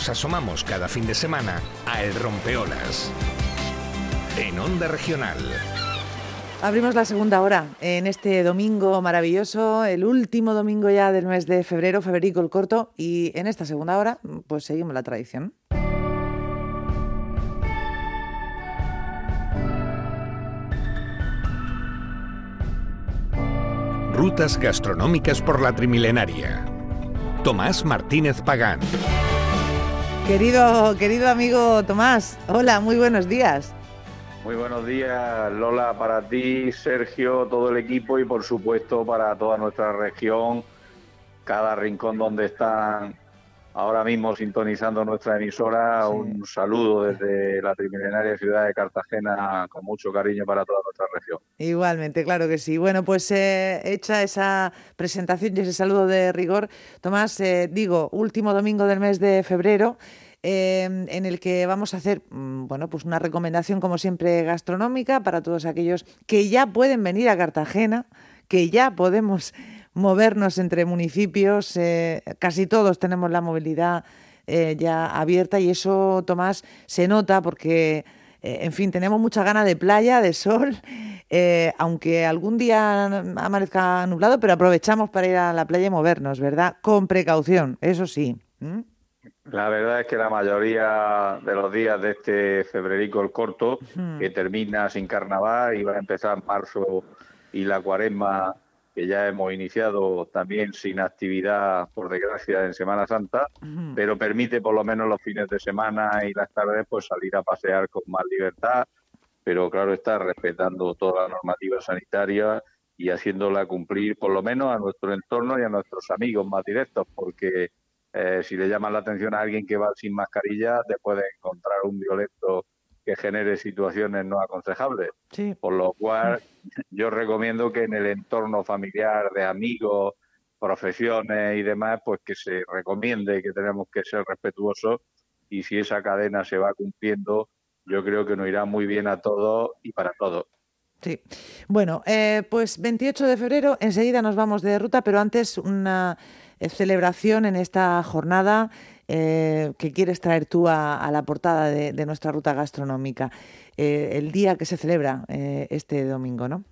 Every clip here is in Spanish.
nos asomamos cada fin de semana a El Rompeolas. En Onda Regional. Abrimos la segunda hora en este domingo maravilloso, el último domingo ya del mes de febrero, Federico el corto, y en esta segunda hora pues seguimos la tradición. Rutas gastronómicas por la Trimilenaria. Tomás Martínez Pagán. Querido, querido amigo Tomás, hola, muy buenos días. Muy buenos días, Lola, para ti, Sergio, todo el equipo y por supuesto para toda nuestra región, cada rincón donde están ahora mismo sintonizando nuestra emisora. Un saludo desde la trimilenaria ciudad de Cartagena con mucho cariño para toda nuestra región. Igualmente, claro que sí. Bueno, pues eh, hecha esa presentación y ese saludo de rigor, Tomás, eh, digo, último domingo del mes de febrero. Em, en el que vamos a hacer mm, bueno, pues una recomendación, como siempre, gastronómica para todos aquellos que ya pueden venir a Cartagena, que ya podemos movernos entre municipios. Eh, casi todos tenemos la movilidad eh, ya abierta y eso, Tomás, se nota porque, eh, en fin, tenemos mucha gana de playa, de sol, aunque algún día amanezca nublado, pero aprovechamos para ir a la playa y movernos, ¿verdad? Con precaución, eso sí. La verdad es que la mayoría de los días de este febrerico el corto, que termina sin carnaval y va a empezar marzo y la cuaresma que ya hemos iniciado también sin actividad, por desgracia, en Semana Santa, pero permite por lo menos los fines de semana y las tardes pues salir a pasear con más libertad, pero claro está respetando toda la normativa sanitaria y haciéndola cumplir por lo menos a nuestro entorno y a nuestros amigos más directos, porque eh, si le llaman la atención a alguien que va sin mascarilla, después de encontrar un violento que genere situaciones no aconsejables. Por lo cual, yo recomiendo que en el entorno familiar de amigos, profesiones y demás, pues que se recomiende que tenemos que ser respetuosos y si esa cadena se va cumpliendo, yo creo que nos irá muy bien a todos y para todos. Sí. Bueno, eh, pues 28 de febrero, enseguida nos vamos de ruta, pero antes una celebración en esta jornada eh, que quieres traer tú a, la portada de, nuestra ruta gastronómica. Eh, el día que se celebra eh, este domingo, ¿no?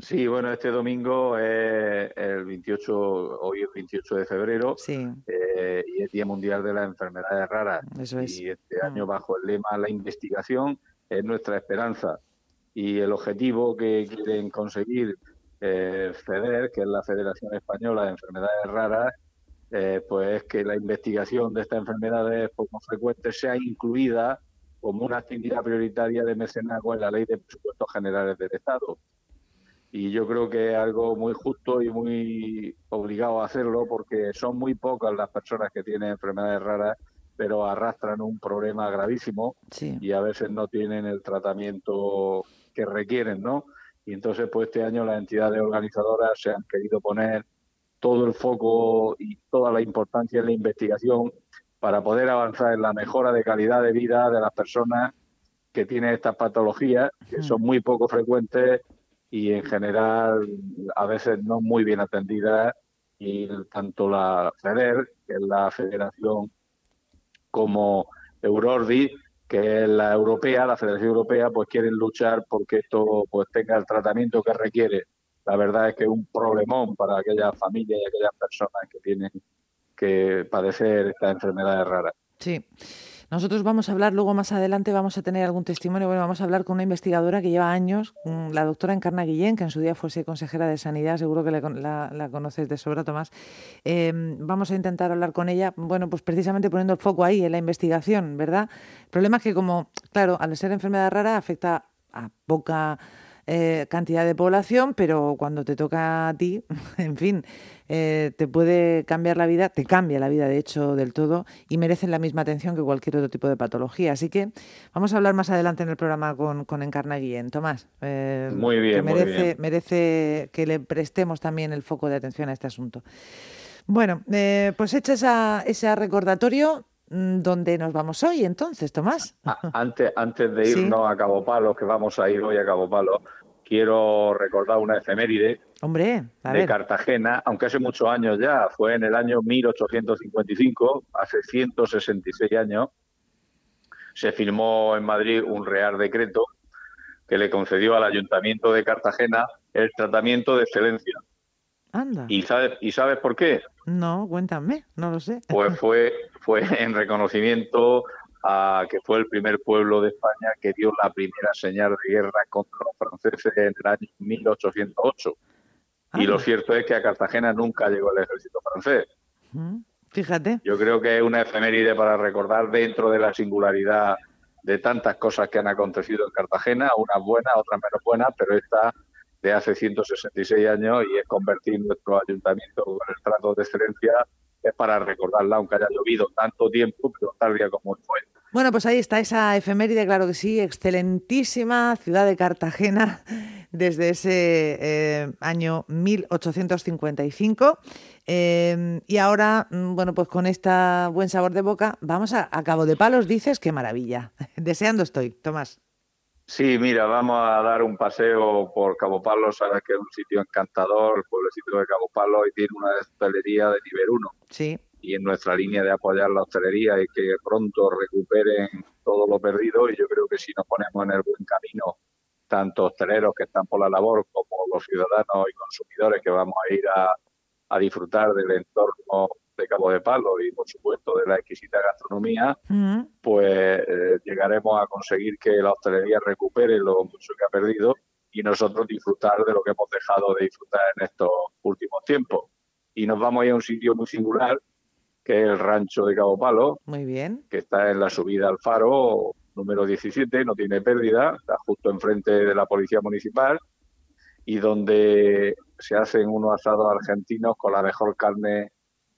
Sí, bueno, este domingo es el 28, hoy es 28 de febrero y es Día Mundial de las Enfermedades Raras. Eso es. Y este mm. año bajo el lema La investigación es nuestra esperanza. Y el objetivo que quieren conseguir FEDER, que es la Federación Española de Enfermedades Raras, eh, pues que la investigación de estas enfermedades poco frecuentes sea incluida como una actividad prioritaria de mecenazgo en la ley de presupuestos generales del Estado. Y yo creo que es algo muy justo y muy obligado a hacerlo porque son muy pocas las personas que tienen enfermedades raras, pero arrastran un problema gravísimo y a veces no tienen el tratamiento que requieren, ¿no? Y entonces, pues este año las entidades organizadoras se han querido poner todo el foco y toda la importancia en la investigación para poder avanzar en la mejora de calidad de vida de las personas que tienen estas patologías, que son muy poco frecuentes y en general a veces no muy bien atendidas. Y tanto la FEDER, que es la federación, como Eurordi, que es la europea, la Federación Europea, pues quieren luchar porque esto pues tenga el tratamiento que requiere la verdad es que es un problemón para aquellas familias y aquellas personas que tienen que padecer estas enfermedades raras. Sí. Nosotros vamos a hablar, luego más adelante vamos a tener algún testimonio, bueno, vamos a hablar con una investigadora que lleva años, la doctora Encarna Guillén, que en su día fuese consejera de Sanidad, seguro que la, conoces de sobra, Tomás. Em, vamos a intentar hablar con ella, bueno, pues precisamente poniendo el foco ahí, en la investigación, ¿verdad? El problema es que como, claro, al ser enfermedad rara afecta a poca eh, cantidad de población, pero cuando te toca a ti, en fin, eh, te puede cambiar la vida, te cambia la vida de hecho del todo y merecen la misma atención que cualquier otro tipo de patología. Así que vamos a hablar más adelante en el programa con, con Encarna Guillén. Tomás, eh, muy bien, que merece, muy bien. merece que le prestemos también el foco de atención a este asunto. Bueno, pues hecho ese recordatorio, ¿Dónde nos vamos hoy entonces, Tomás? Antes, antes de irnos a Cabo Palo, que vamos a ir hoy a Cabo Palo, quiero recordar una efeméride Hombre, a de ver. Cartagena, aunque hace muchos años ya, fue en el año 1855, hace 166 años, se firmó en Madrid un real decreto que le concedió al Ayuntamiento de Cartagena el tratamiento de excelencia. Anda. ¿Y sabes, ¿y sabes por qué? No, cuéntame, no lo sé. Pues fue, fue en reconocimiento a que fue el primer pueblo de España que dio la primera señal de guerra contra los franceses en el año 1808. Y lo cierto es que a Cartagena nunca llegó el ejército francés. Mm, Fíjate. Yo creo que es una efeméride para recordar dentro de la singularidad de tantas cosas que han acontecido en Cartagena, unas buenas, otras menos buenas, pero esta de hace 166 años y es convertir nuestro ayuntamiento con el trato de excelencia, es para recordarla, aunque haya llovido tanto tiempo, pero tal día como fue. Bueno, pues ahí está esa efeméride, claro que sí, excelentísima ciudad de Cartagena desde ese eh, año 1855. Eh, y ahora, mm, bueno, pues con esta buen sabor de boca, vamos a Cabo de Palos, dices, qué maravilla. Deseando estoy, Tomás. Sí, mira, vamos a dar un paseo por Cabo Palo, sabes que es un sitio encantador, el pueblecito de Cabo Palo, y tiene una hostelería de nivel 1. Sí, y en nuestra línea de apoyar la hostelería y que pronto recuperen todo lo perdido y yo creo que si nos ponemos en el buen camino, tanto hosteleros que están por la labor como los ciudadanos y consumidores que vamos a ir a, a disfrutar del entorno de Cabo de Palo y por supuesto de la exquisita gastronomía, Mm, pues eh, llegaremos a conseguir que la hostelería recupere lo mucho que ha perdido y nosotros disfrutar de lo que hemos dejado de disfrutar en estos últimos tiempos. Y nos vamos a ir a un sitio muy singular, que es el rancho de Cabo Palo, muy bien. que está en la subida al faro número 17, no tiene pérdida, está justo enfrente de la policía municipal y donde se hacen unos asados argentinos con la mejor carne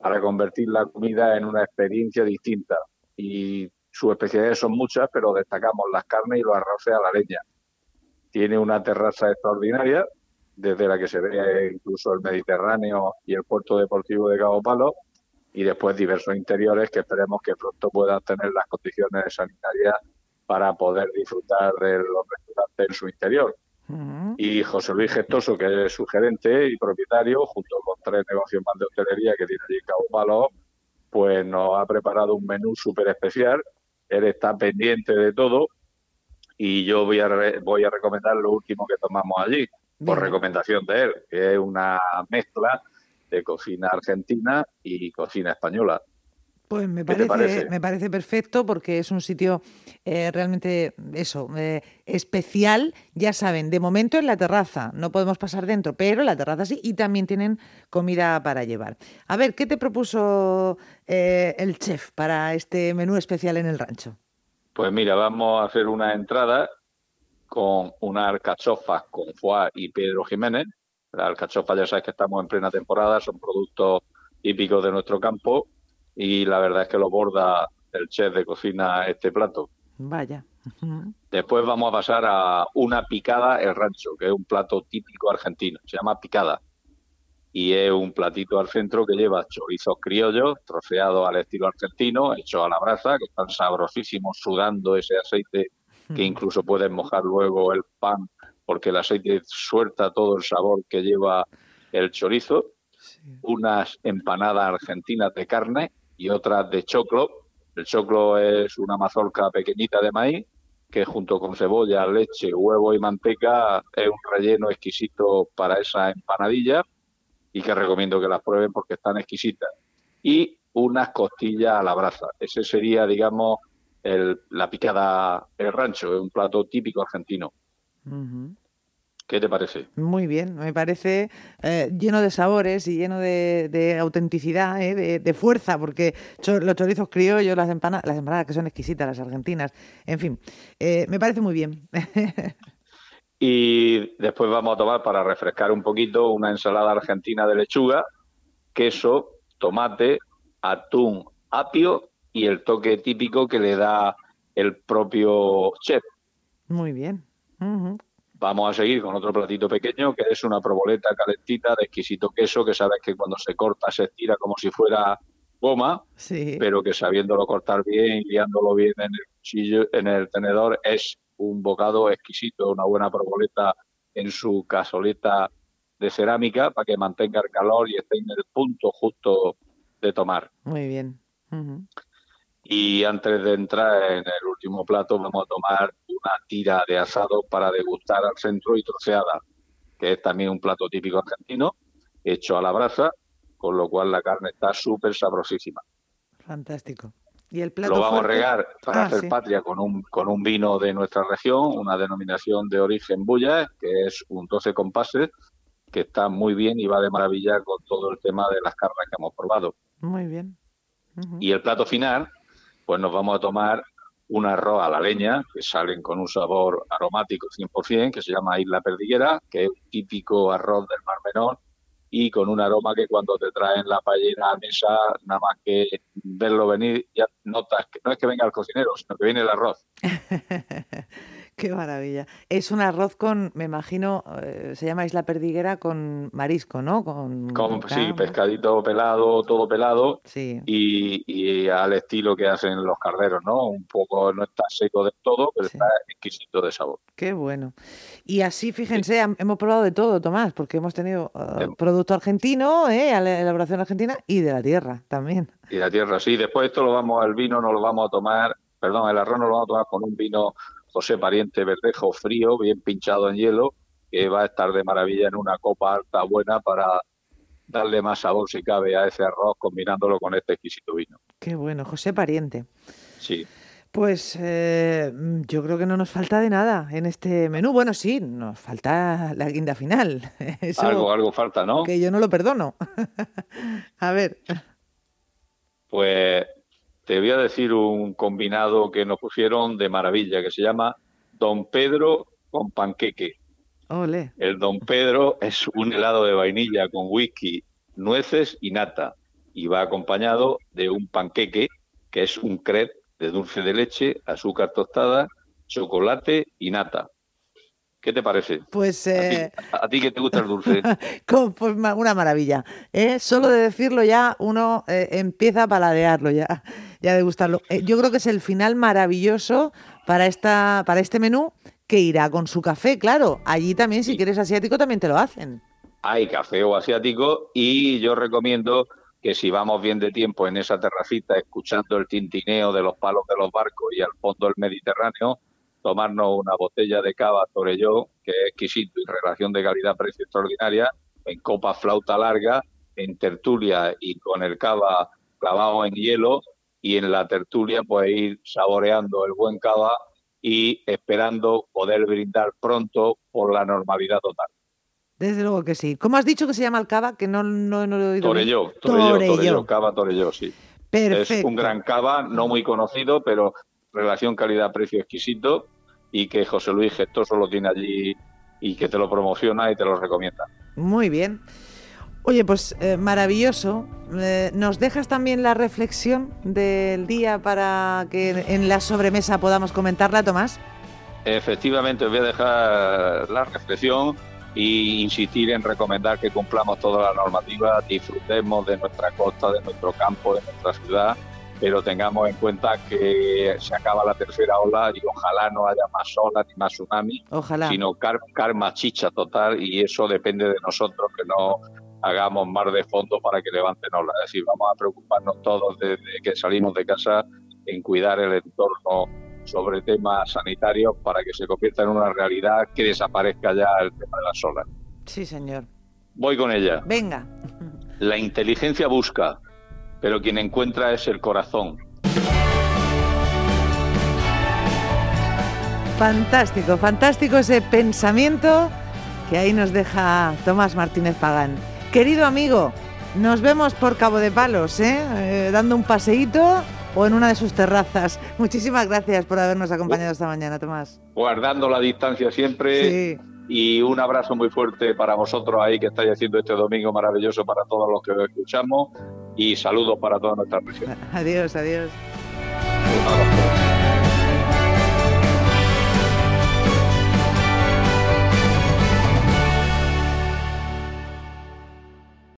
para convertir la comida en una experiencia distinta. Y sus especialidades son muchas, pero destacamos las carnes y los arroces a la leña. Tiene una terraza extraordinaria, desde la que se ve incluso el Mediterráneo y el puerto deportivo de Cabo Palo, y después diversos interiores que esperemos que pronto puedan tener las condiciones sanitarias para poder disfrutar de los restaurantes en su interior. Y José Luis Gestoso, que es su gerente y propietario, junto con tres negocios más de hostelería que tiene allí en Cabo Palo, pues nos ha preparado un menú súper especial. Él está pendiente de todo y yo voy a, re- voy a recomendar lo último que tomamos allí, por recomendación de él, que es una mezcla de cocina argentina y cocina española. Pues me ¿Qué te parece, parece? me parece perfecto porque es un sitio eh, realmente eso, eh, especial. Ya saben, de momento en la terraza, no podemos pasar dentro, pero la terraza sí, y también tienen comida para llevar. A ver, ¿qué te propuso eh, el chef para este menú especial en el rancho? Pues mira, vamos a hacer una entrada con unas alcachofas con foie y Pedro Jiménez. Las alcachofas ya sabes que estamos en plena temporada, son productos típicos de nuestro campo y la verdad es que lo borda el chef de cocina este plato. Vaya. Después vamos a pasar a una picada el rancho, que es un plato típico argentino, se llama picada. Y es un platito al centro que lleva chorizos criollos, troceados al estilo argentino, hechos a la brasa, que están sabrosísimos, sudando ese aceite que incluso puedes mojar luego el pan, porque el aceite suelta todo el sabor que lleva el chorizo. Sí. Unas empanadas argentinas de carne y otras de choclo. El choclo es una mazorca pequeñita de maíz que junto con cebolla, leche, huevo y manteca es un relleno exquisito para esa empanadilla y que recomiendo que las prueben porque están exquisitas. Y unas costillas a la brasa. Ese sería, digamos, el- la picada el rancho, es un plato típico argentino. ¿Qué te parece? Muy bien, me parece eh, lleno de sabores y lleno de, de autenticidad, eh, de, de fuerza, porque cho- los chorizos criollos, las empanadas, las empanadas que son exquisitas, las argentinas, en fin, eh, me parece muy bien. Y después vamos a tomar para refrescar un poquito una ensalada argentina de lechuga, queso, tomate, atún, apio y el toque típico que le da el propio chef. muy bien. Ujú. Vamos a seguir con otro platito pequeño que es una proboleta calentita de exquisito queso que sabes que cuando se corta se estira como si fuera goma, Sí, pero que sabiéndolo cortar bien y liándolo bien en el cuchillo, en el tenedor, es un bocado exquisito, una buena proboleta en su casoleta de cerámica para que mantenga el calor y esté en el punto justo de tomar. Muy bien. Y antes de entrar en el último plato, vamos a tomar una tira de asado para degustar al centro y troceada, que es también un plato típico argentino, hecho a la brasa, con lo cual la carne está súper sabrosísima. Fantástico. ¿Y el plato Lo vamos fuerte? a regar para Ah, hacer sí. patria con un, con un vino de nuestra región, una denominación de origen Bulla, que es un 12 compases, que está muy bien y va de maravilla con todo el tema de las carnes que hemos probado. Muy bien. Y el plato final, pues nos vamos a tomar un arroz a la leña, que salen con un sabor aromático 100%, que se llama Isla Perdiguera, que es un típico arroz del Mar Menor, y con un aroma que cuando te traen la paellera a mesa, nada más que verlo venir, ya notas que no es que venga el cocinero, sino que viene el arroz. Qué maravilla. Es un arroz con, me imagino, eh, se llama Isla Perdiguera con marisco, ¿no? Con, Con, sí, pescadito pelado, todo pelado, Sí, y, y al estilo que hacen los carneros, ¿no? Un poco, no está seco del todo, pero Sí. está exquisito de sabor. qué bueno. Y así, fíjense, hemos probado de todo, Tomás, porque hemos tenido eh, Em. producto argentino, eh, a la elaboración argentina y de la tierra también. Y la tierra, sí. Después esto lo vamos, el vino nos lo vamos a tomar, perdón, el arroz nos lo vamos a tomar con un vino José Pariente Verdejo frío, bien pinchado en hielo, que va a estar de maravilla en una copa alta buena para darle más sabor si cabe a ese arroz combinándolo con este exquisito vino. Qué bueno, José Pariente. Sí. Pues eh, yo creo que no nos falta de nada en este menú. Bueno, sí, nos falta la guinda final. Eso Algo, algo falta, ¿no? que yo no lo perdono. A ver, Pues te voy a decir un combinado que nos pusieron de maravilla, que se llama Don Pedro con panqueque. ole. El Don Pedro es un helado de vainilla con whisky, nueces y nata. Y va acompañado de un panqueque, que es un crepe de dulce de leche, azúcar tostada, chocolate y nata. ¿Qué te parece? Pues, ¿A ti, eh, a ti que te gusta el dulce? pues una maravilla. ¿eh? Solo de decirlo ya uno eh, empieza a paladearlo ya, ya de gustarlo. Eh, yo creo que es el final maravilloso para, esta, para este menú que irá con su café, claro. Allí también, si Sí. quieres asiático, también te lo hacen. Hay café o asiático y yo recomiendo que si vamos bien de tiempo en esa terracita escuchando el tintineo de los palos de los barcos y al fondo del Mediterráneo, tomarnos una botella de cava Torelló, que es exquisito y relación de calidad-precio extraordinaria, en copa flauta larga, en tertulia y con el cava clavado en hielo y en la tertulia pues ir saboreando el buen cava y esperando poder brindar pronto por la normalidad total. Desde luego que sí. ¿Cómo has dicho que se llama el cava? Que no, no, no lo he oído Torelló, Torelló. Torelló, cava Torelló, sí. Perfecto. Es un gran cava, no muy conocido, pero relación calidad-precio exquisito y que José Luis Gestoso lo tiene allí y que te lo promociona y te lo recomienda. Muy bien. Oye, pues eh, maravilloso. Eh, ¿Nos dejas también la reflexión del día para que en la sobremesa podamos comentarla, Tomás? Efectivamente, os voy a dejar la reflexión y insistir en recomendar que cumplamos toda la normativa, disfrutemos de nuestra costa, de nuestro campo, de nuestra ciudad, pero tengamos en cuenta que se acaba la tercera ola y ojalá no haya más olas ni más tsunami, Ojalá. sino car- karma chicha total y eso depende de nosotros que no hagamos mar de fondo para que levanten olas. Es decir, vamos a preocuparnos todos desde que salimos de casa en cuidar el entorno sobre temas sanitarios para que se convierta en una realidad que desaparezca ya el tema de las olas. Sí, señor. Voy con ella. Venga. La inteligencia busca, pero quien encuentra es el corazón. Fantástico, fantástico ese pensamiento que ahí nos deja Tomás Martínez Pagán. Querido amigo, nos vemos por Cabo de Palos, ¿eh? Eh, dando un paseíto o en una de sus terrazas. Muchísimas gracias por habernos acompañado esta mañana, Tomás. Guardando la distancia siempre. Sí, y un abrazo muy fuerte para vosotros ahí que estáis haciendo este domingo maravilloso para todos los que os escuchamos y saludos para toda nuestra región. adiós, adiós.